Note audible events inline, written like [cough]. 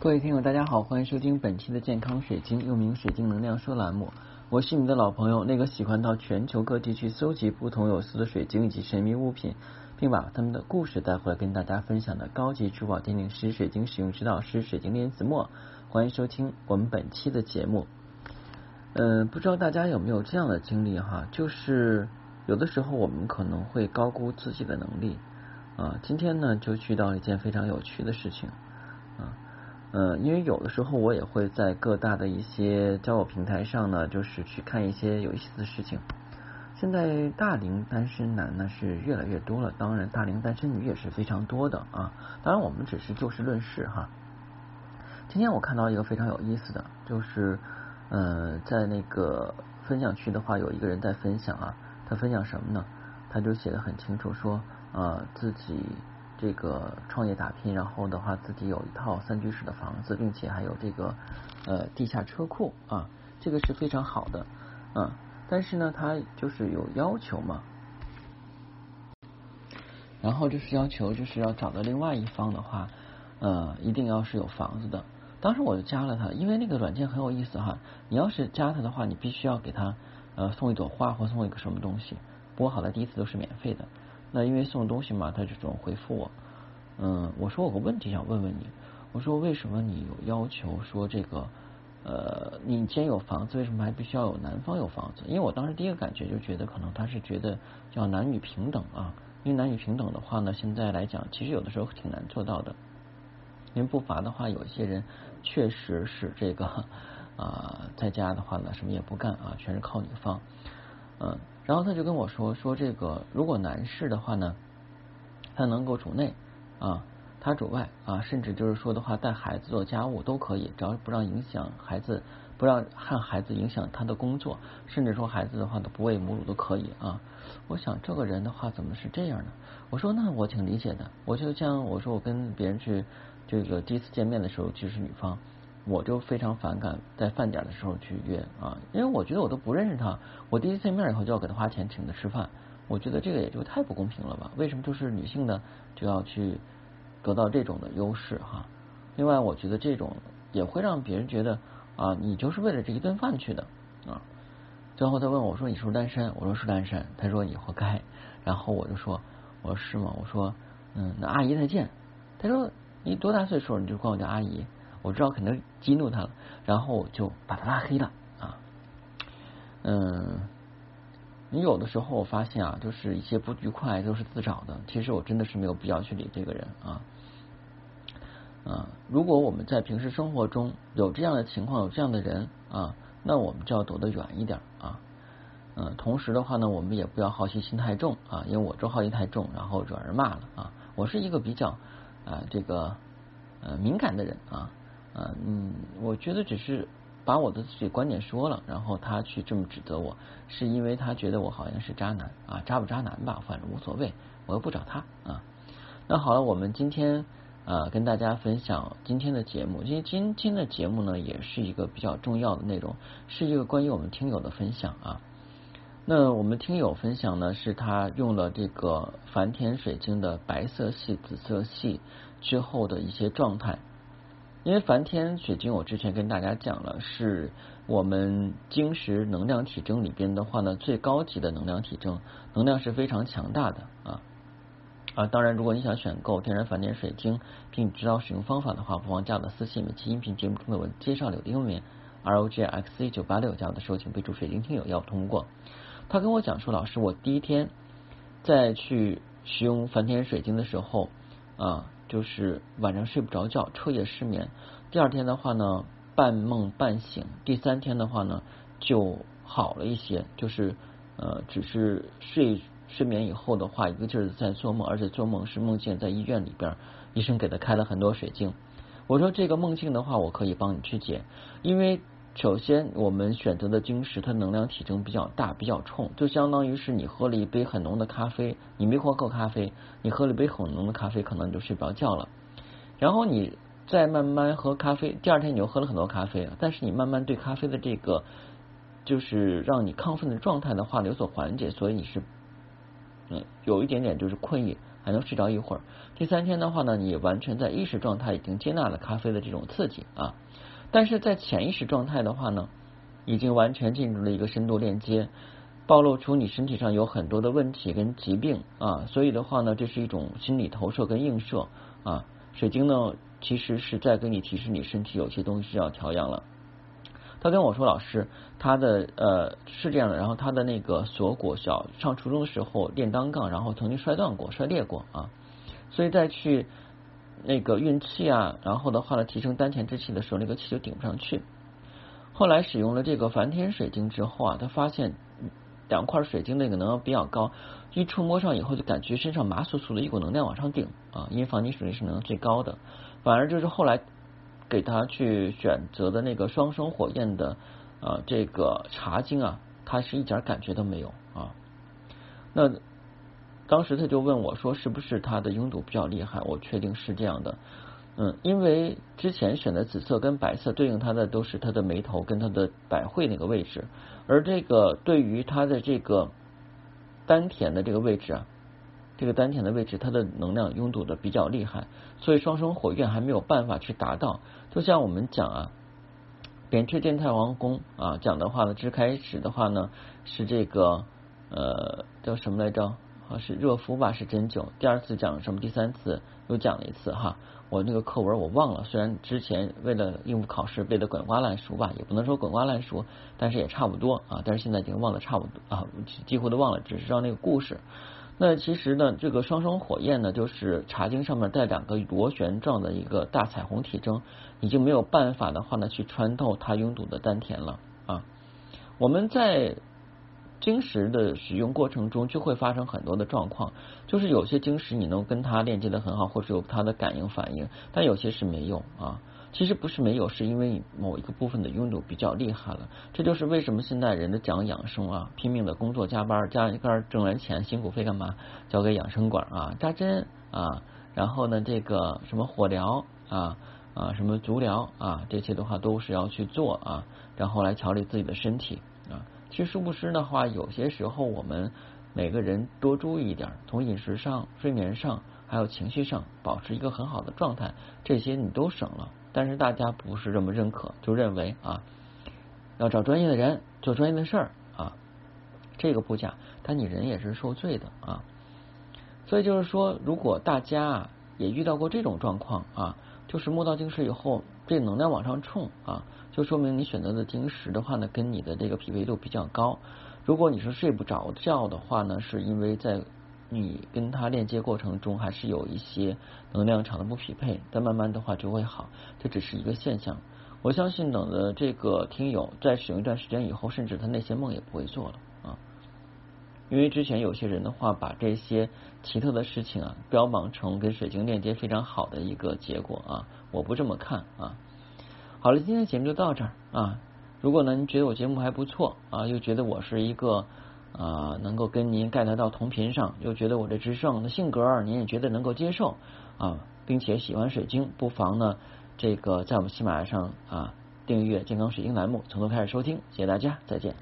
各位听友，大家好，欢迎收听本期的健康水晶，又名水晶能量说栏目。我是你的老朋友，那个喜欢到全球各地去搜集不同有色的水晶以及神秘物品，并把他们的故事带回来跟大家分享的高级珠宝鉴定师、水晶使用指导师、水晶莲子墨。欢迎收听我们本期的节目。嗯，不知道大家有没有这样的经历哈？就是有的时候我们可能会高估自己的能力啊。今天呢，就遇到一件非常有趣的事情啊。嗯，因为有的时候我也会在各大的一些交友平台上呢，就是去看一些有意思的事情。现在大龄单身男呢是越来越多了，当然大龄单身女也是非常多的啊。当然我们只是就事论事哈。今天我看到一个非常有意思的，就是嗯，在那个分享区的话，有一个人在分享啊，他分享什么呢？他就写的很清楚，说啊自己。这个创业打拼，然后的话自己有一套三居室的房子，并且还有这个呃地下车库啊，这个是非常好的啊。但是呢，他就是有要求嘛，然后就是要求就是要找到另外一方的话，呃，一定要是有房子的。当时我就加了他，因为那个软件很有意思哈。你要是加他的话，你必须要给他呃送一朵花或送一个什么东西。不过好在第一次都是免费的。那因为送东西嘛，他就总回复我。嗯，我说我有个问题想问问你，我说为什么你有要求说这个呃，你既然有房子，为什么还必须要有男方有房子？因为我当时第一个感觉就觉得可能他是觉得叫男女平等啊，因为男女平等的话呢，现在来讲其实有的时候挺难做到的。因为不乏的话，有一些人确实是这个 [laughs] 啊，在家的话呢，什么也不干啊，全是靠女方，嗯。然后他就跟我说说这个，如果男士的话呢，他能够主内啊，他主外啊，甚至就是说的话带孩子做家务都可以，只要不让影响孩子，不让让孩子影响他的工作，甚至说孩子的话都不喂母乳都可以啊。我想这个人的话怎么是这样呢？我说那我挺理解的，我就像我说我跟别人去这个第一次见面的时候就是女方。我就非常反感在饭点的时候去约啊，因为我觉得我都不认识他，我第一次见面以后就要给他花钱请他吃饭，我觉得这个也就太不公平了吧？为什么就是女性呢就要去得到这种的优势哈？另外，我觉得这种也会让别人觉得啊，你就是为了这一顿饭去的啊。最后他问我说：“你是不是单身？”我说：“是单身。”他说：“你活该。”然后我就说：“我说是吗？”我说：“嗯，那阿姨再见。”他说：“你多大岁数？你就管我叫阿姨。”我知道可能激怒他了，然后我就把他拉黑了啊。嗯，你有的时候我发现啊，就是一些不愉快都是自找的。其实我真的是没有必要去理这个人啊。啊，如果我们在平时生活中有这样的情况，有这样的人啊，那我们就要躲得远一点啊。嗯，同时的话呢，我们也不要好奇心太重啊，因为我这好奇心太重，然后惹人骂了啊。我是一个比较啊这个呃敏感的人啊。嗯，我觉得只是把我的自己观点说了，然后他去这么指责我，是因为他觉得我好像是渣男啊，渣不渣男吧，反正无所谓，我又不找他啊。那好了，我们今天啊跟大家分享今天的节目，因为今天的节目呢也是一个比较重要的内容，是一个关于我们听友的分享啊。那我们听友分享呢，是他用了这个梵天水晶的白色系、紫色系之后的一些状态。因为梵天水晶，我之前跟大家讲了，是我们晶石能量体征里边的话呢，最高级的能量体征，能量是非常强大的啊啊！当然，如果你想选购天然梵天水晶，并知道使用方法的话，不妨加我的私信，每期音频节目中的文介绍里的英文 R O G X C 九八六，加我的时候请备注水晶听友要通过。他跟我讲说，老师，我第一天在去使用梵天水晶的时候啊。就是晚上睡不着觉，彻夜失眠。第二天的话呢，半梦半醒。第三天的话呢，就好了一些。就是呃，只是睡睡眠以后的话，一个劲儿在做梦，而且做梦是梦见在医院里边，医生给他开了很多水晶。我说这个梦境的话，我可以帮你去解，因为。首先，我们选择的晶石，它能量体征比较大，比较冲，就相当于是你喝了一杯很浓的咖啡，你没喝够咖啡，你喝了一杯很浓的咖啡，可能你就睡不着觉了。然后你再慢慢喝咖啡，第二天你又喝了很多咖啡，但是你慢慢对咖啡的这个就是让你亢奋的状态的话有所缓解，所以你是嗯有一点点就是困意。还能睡着一会儿。第三天的话呢，你完全在意识状态已经接纳了咖啡的这种刺激啊，但是在潜意识状态的话呢，已经完全进入了一个深度链接，暴露出你身体上有很多的问题跟疾病啊，所以的话呢，这是一种心理投射跟映射啊。水晶呢，其实是在跟你提示你身体有些东西是要调养了。他跟我说：“老师，他的呃是这样的，然后他的那个锁骨小上初中的时候练单杠，然后曾经摔断过、摔裂过啊，所以再去那个运气啊，然后的话呢，提升丹田之气的时候，那个气就顶不上去。后来使用了这个梵天水晶之后啊，他发现两块水晶那个能量比较高，一触摸上以后就感觉身上麻酥酥的，一股能量往上顶啊，因为黄金水晶是能量最高的，反而就是后来。”给他去选择的那个双生火焰的啊，这个茶晶啊，他是一点感觉都没有啊。那当时他就问我说：“是不是他的拥堵比较厉害？”我确定是这样的，嗯，因为之前选的紫色跟白色对应他的都是他的眉头跟他的百会那个位置，而这个对于他的这个丹田的这个位置啊。这个丹田的位置，它的能量拥堵的比较厉害，所以双生火焰还没有办法去达到。就像我们讲啊，扁鹊殿太王宫啊，讲的话呢，之开始的话呢是这个呃叫什么来着？啊是热敷吧，是针灸。第二次讲什么？第三次又讲了一次哈。我那个课文我忘了，虽然之前为了应付考试背的滚瓜烂熟吧，也不能说滚瓜烂熟，但是也差不多啊。但是现在已经忘得差不多啊，几乎都忘了，只是知道那个故事。那其实呢，这个双生火焰呢，就是茶经上面带两个螺旋状的一个大彩虹体征，已经没有办法的话呢，去穿透它拥堵的丹田了啊。我们在晶石的使用过程中，就会发生很多的状况，就是有些晶石你能跟它链接的很好，或者有它的感应反应，但有些是没有啊。其实不是没有，是因为某一个部分的拥堵比较厉害了。这就是为什么现在人的讲养生啊，拼命的工作加班加班挣完钱，辛苦费干嘛？交给养生馆啊，扎针啊，然后呢，这个什么火疗啊啊，什么足疗啊，这些的话都是要去做啊，然后来调理自己的身体啊。其实殊不知的话，有些时候我们每个人多注意一点，从饮食上、睡眠上，还有情绪上，保持一个很好的状态，这些你都省了。但是大家不是这么认可，就认为啊，要找专业的人做专业的事儿啊，这个不假，但你人也是受罪的啊。所以就是说，如果大家也遇到过这种状况啊，就是摸到晶石以后，这能量往上冲啊，就说明你选择的晶石的话呢，跟你的这个匹配度比较高。如果你是睡不着觉的话呢，是因为在。你跟它链接过程中还是有一些能量场的不匹配，但慢慢的话就会好，这只是一个现象。我相信等的这个听友在使用一段时间以后，甚至他那些梦也不会做了啊。因为之前有些人的话，把这些奇特的事情啊标榜成跟水晶链接非常好的一个结果啊，我不这么看啊。好了，今天的节目就到这儿啊。如果呢您觉得我节目还不错啊，又觉得我是一个。啊，能够跟您 get 到同频上，又觉得我这直爽的性格您也觉得能够接受啊，并且喜欢水晶，不妨呢这个在我们喜马拉雅上啊订阅健康水晶栏目，从头开始收听，谢谢大家，再见。